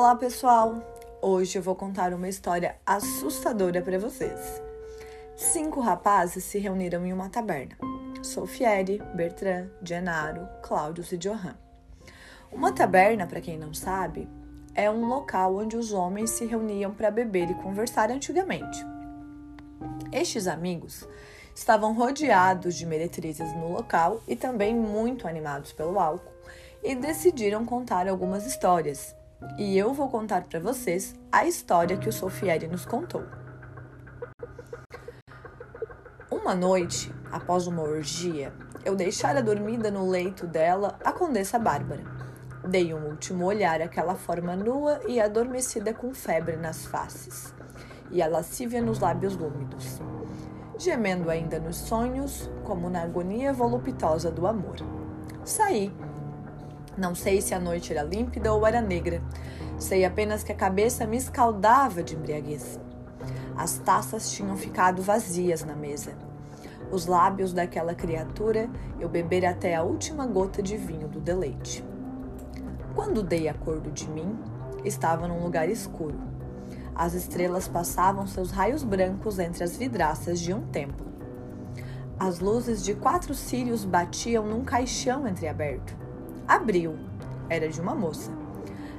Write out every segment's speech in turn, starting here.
Olá, pessoal! Hoje eu vou contar uma história assustadora para vocês. Cinco rapazes se reuniram em uma taberna: Sofieri, Bertrand, Genaro, Cláudio e Johan. Uma taberna, para quem não sabe, é um local onde os homens se reuniam para beber e conversar antigamente. Estes amigos estavam rodeados de meretrizes no local e também muito animados pelo álcool e decidiram contar algumas histórias e eu vou contar para vocês a história que o Sofieri nos contou. Uma noite, após uma orgia, eu deixara dormida no leito dela a Condessa Bárbara. Dei um último olhar àquela forma nua e adormecida com febre nas faces, e a lascívia nos lábios úmidos, gemendo ainda nos sonhos, como na agonia voluptuosa do amor. Saí não sei se a noite era límpida ou era negra. Sei apenas que a cabeça me escaldava de embriaguez. As taças tinham ficado vazias na mesa. Os lábios daquela criatura eu bebera até a última gota de vinho do deleite. Quando dei acordo de mim, estava num lugar escuro. As estrelas passavam seus raios brancos entre as vidraças de um templo. As luzes de quatro círios batiam num caixão entreaberto abriu. Era de uma moça.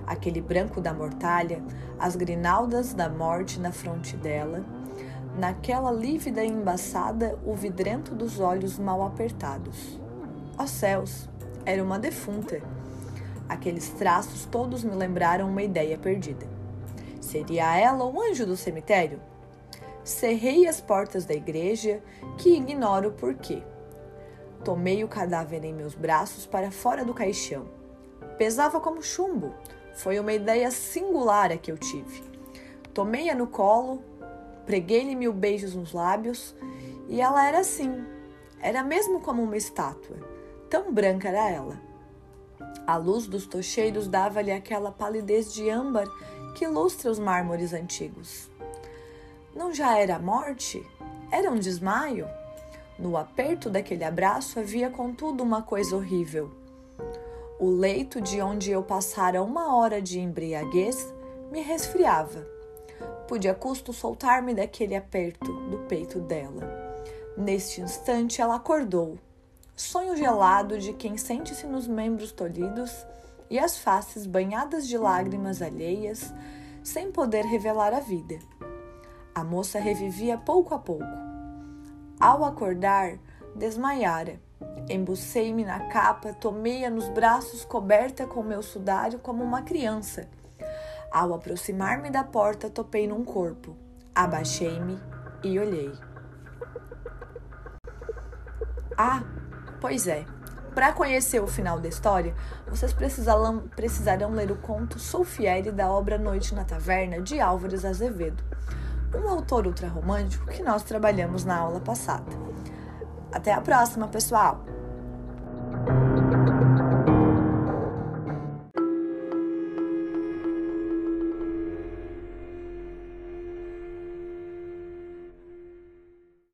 Aquele branco da mortalha, as grinaldas da morte na fronte dela, naquela lívida e embaçada, o vidrento dos olhos mal apertados. Ó céus, era uma defunta. Aqueles traços todos me lembraram uma ideia perdida. Seria ela o anjo do cemitério? Cerrei as portas da igreja, que ignoro por quê. Tomei o cadáver em meus braços para fora do caixão. Pesava como chumbo. Foi uma ideia singular a que eu tive. Tomei-a no colo, preguei-lhe mil beijos nos lábios e ela era assim. Era mesmo como uma estátua. Tão branca era ela. A luz dos tocheiros dava-lhe aquela palidez de âmbar que ilustra os mármores antigos. Não já era morte? Era um desmaio? No aperto daquele abraço havia, contudo, uma coisa horrível. O leito de onde eu passara uma hora de embriaguez me resfriava. Pude a custo soltar-me daquele aperto do peito dela. Neste instante ela acordou. Sonho gelado de quem sente-se nos membros tolhidos e as faces banhadas de lágrimas alheias, sem poder revelar a vida. A moça revivia pouco a pouco ao acordar, desmaiara. Embucei-me na capa, tomei-a nos braços, coberta com meu sudário como uma criança. Ao aproximar-me da porta, topei num corpo. Abaixei-me e olhei. Ah, pois é. Para conhecer o final da história, vocês precisarão, ler o conto Solfieri da obra Noite na Taverna de Álvares Azevedo um autor ultrarromântico que nós trabalhamos na aula passada. Até a próxima, pessoal!